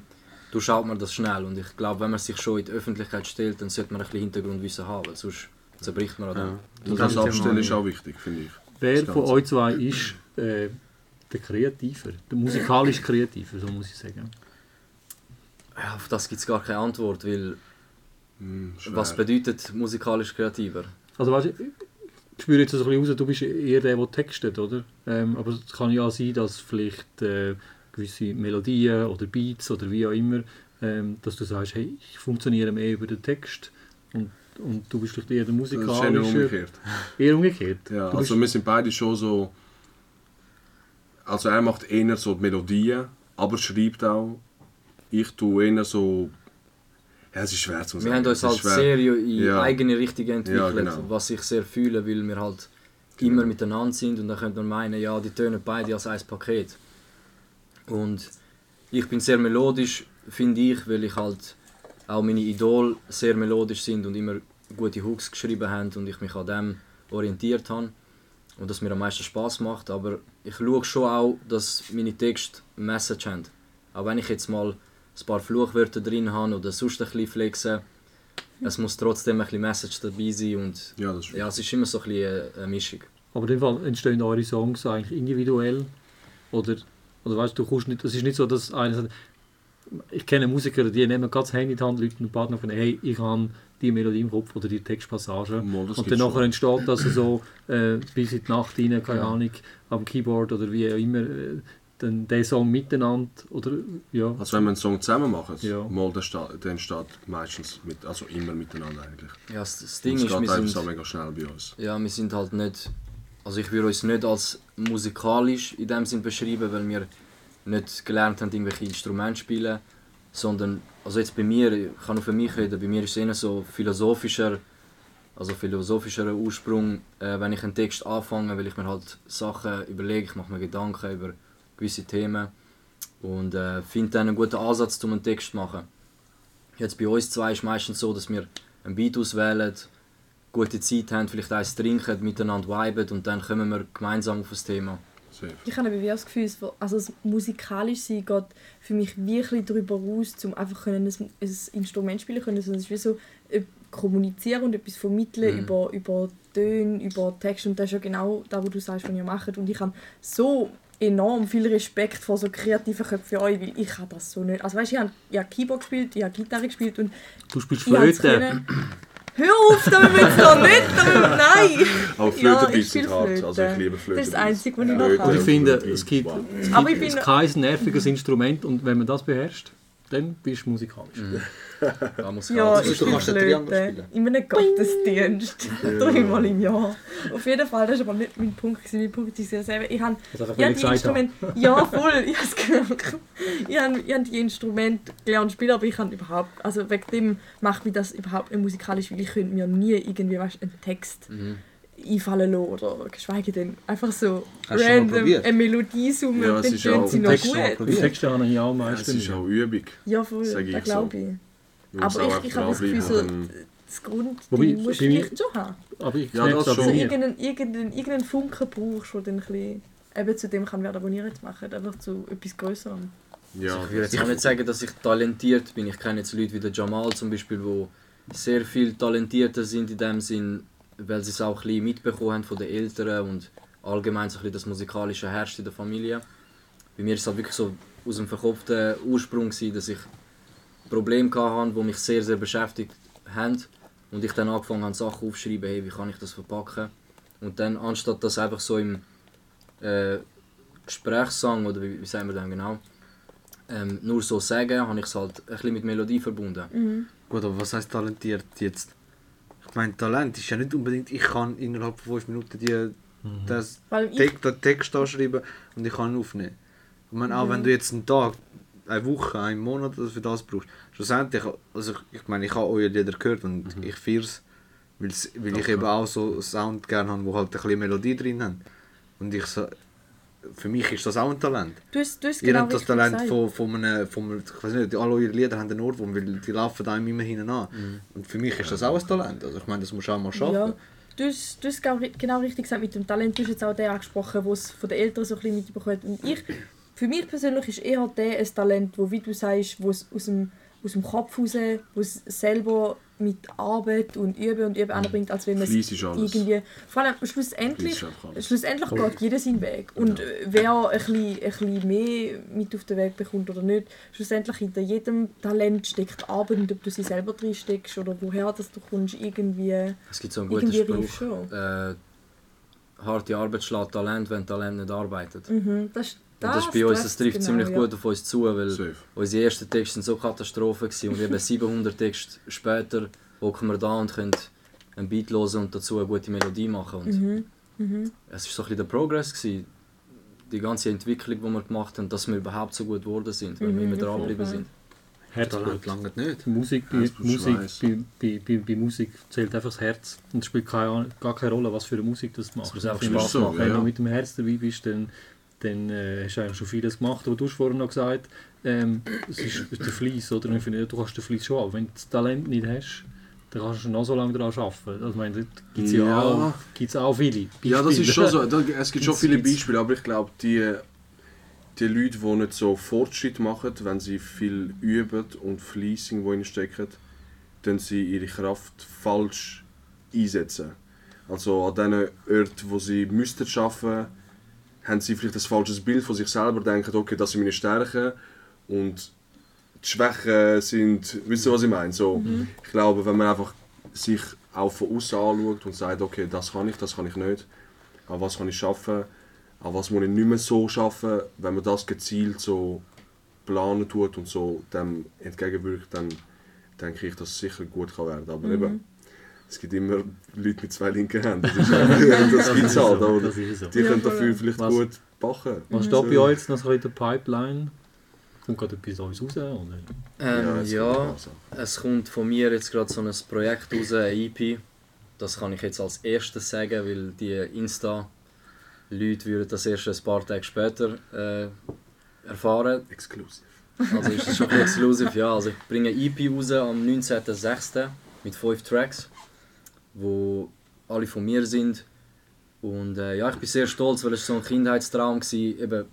durchschaut man das schnell. Und ich glaube, wenn man sich schon in die Öffentlichkeit stellt, dann sollte man ein bisschen Hintergrundwissen haben, weil sonst zerbricht man an dem. Und dann das kann Abstellen ist auch wichtig, finde ich. Wer Das von euch zwei ist äh, der Kreativer, der musikalisch Kreativer, so muss ich sagen. Ja, auf das gibt es gar keine Antwort, weil Hm, was bedeutet musikalisch kreativer? Also weißt, du, ich spüre jetzt so ein bisschen raus, du bist eher der, der textet, oder? Ähm, aber es kann ja auch sein, dass vielleicht äh, gewisse Melodien oder Beats oder wie auch immer, ähm, dass du sagst, hey, ich funktioniere mehr über den Text und, und du bist vielleicht eher der Das ist eher musikalische. umgekehrt. Eher umgekehrt. Ja, Du also wir sind beide schon so. Also er macht eher so die Melodien, aber schreibt auch. Ich tue eher so. Ja, es ist schwer zu sagen. Wir haben uns Es ist halt sehr in Ja. eigene Richtung entwickelt, Ja, genau. was ich sehr fühle, weil wir halt immer miteinander sind und dann könnte man meinen, ja, die tönen beide als ein Paket. Und ich bin sehr melodisch, finde ich, weil ich halt auch meine Idole sehr melodisch sind und immer gute Hooks geschrieben haben und ich mich an dem orientiert habe und das mir am meisten Spaß macht. Aber ich schaue schon auch, dass meine Texte eine Message haben. Auch wenn ich jetzt mal ein paar Fluchwörter drin habe oder sonst ein bisschen flexen, es muss trotzdem ein bisschen Message dabei sein und Ja, das ist ja, es ist immer so ein bisschen eine- eine Mischung. Aber in dem Fall entstehen eure Songs eigentlich individuell? Oder, oder weißt du, du kommst nicht, es ist nicht so, dass einer sagt, ich kenne Musiker, die nehmen ganz Handy in die Hand, Leute und Partner von, hey, ich habe die Melodie im Kopf oder die Textpassage. Mal, und dann nachher entsteht das so äh, bis in die Nacht rein, keine Ahnung, am Keyboard oder wie auch immer, äh, den, den Song miteinander oder ja. Also wenn wir einen Song zusammen machen, Ja. mal, der, entsteht meistens mit, also immer miteinander eigentlich. Ja, das, das Und Ding es ist, geht wir einfach sind, so mega schnell bei uns. ja, wir sind halt nicht, also ich würde uns nicht als musikalisch in dem Sinn beschreiben, weil wir nicht gelernt haben, irgendwelche Instrumente zu spielen, sondern, also jetzt bei mir, ich kann nur für mich reden, bei mir ist es eher so philosophischer, also philosophischer Ursprung, äh, wenn ich einen Text anfange, weil ich mir halt Sachen überlege, ich mache mir Gedanken über gewisse Themen und äh, finde dann einen guten Ansatz, um einen Text zu machen. Jetzt bei uns zwei ist es meistens so, dass wir einen Beat auswählen, gute Zeit haben, vielleicht eins trinken, miteinander viben und dann kommen wir gemeinsam auf das Thema. Safe. Ich habe eben das Gefühl, also das musikalisch sein geht für mich wirklich darüber raus, um einfach können ein, ein Instrument spielen können. sondern Es ist wie so äh, kommunizieren und etwas vermitteln Mhm. über, über Töne, über Text und das ist ja genau das, was du sagst, was ihr macht. Und ich habe so enorm viel Respekt vor so kreativen Köpfen wie euch, weil ich habe das so nicht. Also weißt, ich habe, ich habe Keyboard gespielt, ich habe Gitarre gespielt und Du spielst Flöte. Hör auf, da müssen wir jetzt noch nicht, da müssen wir, nein! Aber Ja, Flöte ich bisschen spiele hart, Flöte. also ich liebe Flöte. Das ist das Einzige, was ich noch kann. Und ich finde, es gibt, wow. es Aber ich gibt bin- kein nerviges Instrument und wenn man das beherrscht, dann bist du musikalisch. Da muss Ja, ich du spiele kannst Flöte. spielen. In einem Gottesdienst. Dreimal im Jahr. Auf jeden Fall, das war aber nicht mein Punkt. gewesen. Mein Punkt ist ja selber, ich habe ich ich die. Instrumente... Ja, voll, ich habe. Ich habe, ich habe die Instrumente gelernt zu spielen, aber ich kann überhaupt... Also wegen dem macht mich das überhaupt nicht musikalisch, weil ich könnte mir nie irgendwie weißt, einen Text Mhm. Einfallen lassen oder geschweige denn einfach so Hast random eine Melodie summen Ja, und es dann ist ja tönt sie noch gut. Die Texte habe ich auch Es meistens. ist auch Übung. Ja, voll, das so. glaube ich. Aber ich, ich habe das Gefühl, so, das Grund, Wobei, die musst du vielleicht schon haben. Aber ich Ja, das es schon. nie. irgendeinen, irgendeinen, irgendeinen Funken brauchst, der dann ein bisschen eben zu dem kann werden, was ihr jetzt macht. Einfach zu etwas Größerem. Ja, Ich würde jetzt auch nicht sagen, dass ich talentiert bin. Ich kenne jetzt Leute wie der Jamal zum Beispiel, die sehr viel talentierter sind in dem Sinn, weil sie es auch ein bisschen mitbekommen haben von den Eltern und allgemein so ein bisschen das Musikalische herrscht in der Familie. Bei mir ist es halt wirklich so aus dem verkopften Ursprung gewesen, dass ich Probleme hatte, die mich sehr, sehr beschäftigt haben und ich dann angefangen habe, Sachen aufzuschreiben, hey, wie kann ich das verpacken? Und dann, anstatt das einfach so im äh, Gesprächssang, oder wie, wie sagen wir das genau, ähm, nur so sagen, habe ich es halt ein bisschen mit Melodie verbunden. Mhm. Gut, aber was heißt talentiert jetzt? Ich meine, Talent ist ja nicht unbedingt, ich kann innerhalb von 5 Minuten die, das Weil ich, Text, den Text anschreiben und ich kann ihn aufnehmen. Ich meine, auch wenn du jetzt einen Tag, eine Woche, einen Monat für das brauchst, schlussendlich, also ich, ich meine, ich habe eure Lieder gehört und ich feiere es, weil ich eben auch so Sound gerne habe, wo halt ein bisschen Melodie drin haben. Und ich so, für mich ist das auch ein Talent. du hast, du hast Ihr genau habt das Talent von, von einem, von einem, ich weiß nicht, alle eure Lieder haben einen Ohrwurm, weil die laufen einem immer hinten an. Und für mich ist das auch ein Talent. Also ich meine, das musst du auch mal schaffen. Ja, du hast, du hast genau genau richtig gesagt mit dem Talent. Du hast jetzt auch den angesprochen, der es von den Eltern so ein bisschen mitbekommt. Und ich, für mich persönlich ist eher der ein Talent, wo, wie du sagst, wo es aus dem, aus dem Kopf raus, wo es selber mit Arbeit und Üben und Üben anbringt, als wenn man es ist irgendwie... Vor allem schlussendlich, ist schlussendlich geht jeder seinen Weg. Und äh, wer ein bisschen, ein bisschen mehr mit auf den Weg bekommt oder nicht, schlussendlich hinter jedem Talent steckt Arbeit und ob du sie selber drin steckst oder woher das du kommst, irgendwie... Es gibt so einen guten Spruch. Äh, harte Arbeit schlägt Talent, wenn Talent nicht arbeitet. Mhm, das, Und das ist bei uns, das trifft genau, ziemlich ja. gut auf uns zu, weil Safe. unsere ersten Texte sind so Katastrophen gewesen und eben 700 Texte später hocken wir da und können ein Beat hören und dazu eine gute Melodie machen. Und Mhm. Mhm. Es war so ein bisschen der Progress, gewesen, die ganze Entwicklung, die wir gemacht haben, dass wir überhaupt so gut geworden sind, weil wir Mhm, immer auf dran jeden geblieben sind. Herzblut. lange nicht. Die Musik, bei, Musik, bei, bei, bei, bei Musik zählt einfach das Herz. Und es spielt keine, gar keine Rolle, was für eine Musik das macht. Es muss auch finde, Spaß so, machen. Wenn ja. du mit dem Herz dabei bist, dann, dann äh, hast du eigentlich schon vieles gemacht. Aber du hast vorhin noch gesagt, ähm, es ist der Fleiss, oder? Ich finde, du kannst den Fleiss schon haben. Wenn du das Talent nicht hast, dann kannst du noch so lange daran arbeiten. Also, meine, gibt es ja, Ja. auch, gibt's auch viele Ja, das ist Beispiele. schon so. Es gibt schon viele Beispiele, aber ich glaube, die, die Leute, die nicht so Fortschritt machen, wenn sie viel üben und Fleiss irgendwo reinstecken, dann sie ihre Kraft falsch einsetzen. Also an den Orten, wo sie müssten arbeiten, haben sie vielleicht ein falsches Bild von sich selber, denken, okay, das sind meine Stärken und die Schwächen sind, wisst ihr, was ich meine? So, Ich glaube, wenn man einfach sich auch von außen anschaut und sagt, okay, das kann ich, das kann ich nicht, an was kann ich schaffen, an was muss ich nicht mehr so schaffen, wenn man das gezielt so planen tut und so dem entgegenwirkt, dann denke ich, dass es sicher gut kann werden. Aber eben, es gibt immer Leute mit zwei linken Händen. Das ist einfach, das gibt's ist halt. aber so. Die Ja, können dafür vielleicht Was- gut backen. Was steht bei euch jetzt noch in der Pipeline? Kommt gerade etwas Neues raus? Oder? Ähm, es ja, kommt es kommt von mir jetzt gerade so ein Projekt raus, ein EP. Das kann ich jetzt als erstes sagen, weil die Insta-Leute würden das erst ein paar Tage später äh, erfahren. Exclusive. Also ist das schon exklusiv, ja. Also ich bringe ein EP raus am 19.06. mit fünf Tracks, wo alle von mir sind. Und äh, ja, ich bin sehr stolz, weil es so ein Kindheitstraum war, eben,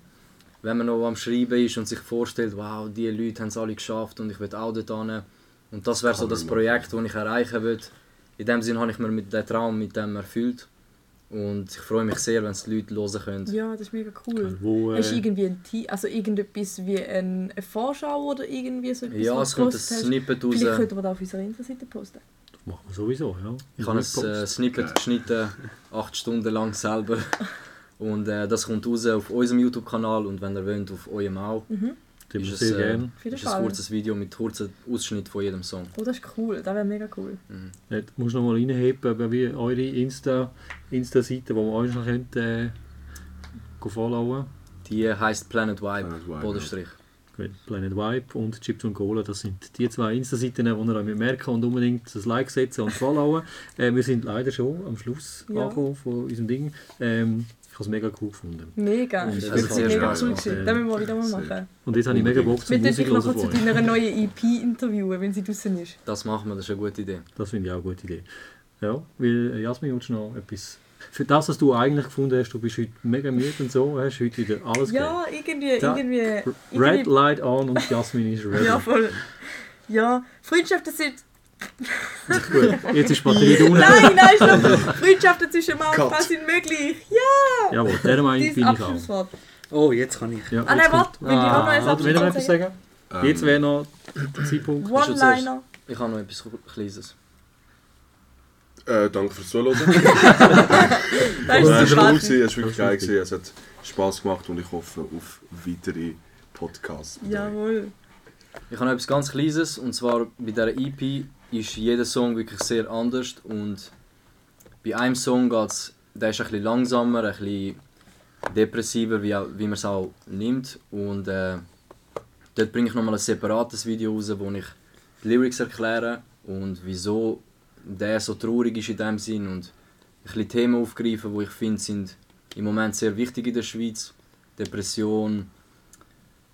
wenn man noch am Schreiben ist und sich vorstellt, wow, die Leute haben es alle geschafft und ich will auch dort hin. Und das wäre so das. Projekt, das ich erreichen will. In dem Sinne habe ich mir mit dem Traum mit dem erfüllt. Und ich freue mich sehr, wenn es die Leute hören können. Ja, das ist mega cool. Wo, Hast du äh, irgendwie ein Team, also irgendetwas wie ein, eine Vorschau oder irgendwie so etwas, Ja, es kommt ein hast? Snippet raus. Vielleicht könnten wir das auf unserer Insta-Seite posten. Machen wir sowieso, ja. Ich habe ein äh, Snippet geschnitten, acht Stunden lang selber. Und äh, das kommt raus auf unserem YouTube-Kanal und wenn ihr wollt, auf eurem auch. Mhm. Das ist sehr es, äh, jeden ist ein kurzes Video mit kurzen Ausschnitt von jedem Song. Oh, das ist cool. Das wäre mega cool. Mhm. Ja, du musst noch mal reinheben, eben wie eure Insta- Insta-Seite, wo man euch noch könnt, äh, followen Die heisst Planet Vibe, Planet Vibe, Bodenstrich. Gut, Planet Vibe und Chips und Cola, das sind die zwei Insta-Seiten, die ihr euch merken und unbedingt das Like setzen und followen. äh, wir sind leider schon am Schluss Ja. angekommen von unserem Ding. Ähm, ich habe es mega cool gefunden. Mega. Und Das ist sehr mega cool. gewesen. Das müssen wir wieder mal machen. Und jetzt habe ich mega Bock zum Musik hören zu deiner neuen EP interviewen, wenn sie draußen ist. Das machen wir, das ist eine gute Idee. Das finde ich auch eine gute Idee. Ja, weil äh, Jasmin, willst du noch etwas... Für das, was du eigentlich gefunden hast, du bist heute mega müde und so, hast heute wieder alles Ja, irgendwie, Da- irgendwie. Red irgendwie Light on und Jasmin ist ready. Ja, voll. Ja, Freundschaften sind. Gut, jetzt ist die Batterie unten. Nein, nein, stopp! Freundschaften zwischen Mann und. Frau sind möglich. Ja! Jawohl, der Meinung bin ich auch. Oh, jetzt kann ich. Ja, Ah, nein, warte, will ich auch noch Abschlusswort etwas sagen? Ähm, Jetzt wäre noch der Zeitpunkt. One-Liner. Ich habe noch etwas Kleines. Äh, danke fürs Zuhören. Das es war cool, es war wirklich geil, gewesen, es hat Spass gemacht und ich hoffe auf weitere Podcasts. Jawohl. Ich habe noch etwas ganz Kleines und zwar bei dieser EP ist jeder Song wirklich sehr anders und bei einem Song geht's, der ist ein bisschen langsamer, ein bisschen depressiver, wie, wie man es auch nimmt und äh, dort bringe ich nochmal ein separates Video raus, wo ich die Lyrics erkläre und wieso der so traurig ist in dem Sinn und ein bisschen Themen aufgreifen, wo ich finde sind im Moment sehr wichtig in der Schweiz. Depression,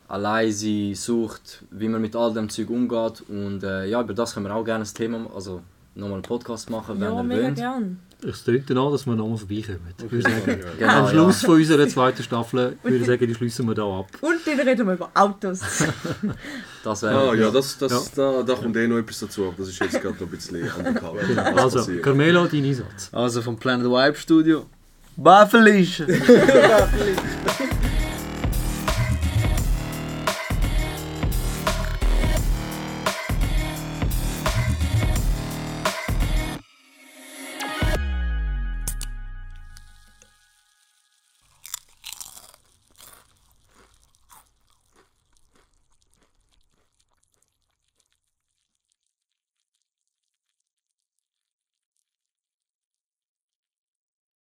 Alleinsein, Sucht, wie man mit all dem Zeug umgeht. Und äh, ja, über das können wir auch gerne ein Thema, also nochmal einen Podcast machen, wenn Ja, ihr mega wollt. gern. Es klingt danach, dass wir nochmal vorbeikommen. Ich würde sagen, Genau, am ja. Schluss von unserer zweiten Staffel würde ich sagen, die schließen wir hier ab. Und dann reden wir über Autos. Das wäre Ah, ja, das, das, Da, da kommt eh noch etwas dazu, aber das ist jetzt gerade noch ein bisschen undercover. was Also, passiert. Carmelo, dein Einsatz. Also vom Planet Vibe Studio. Waffelisch!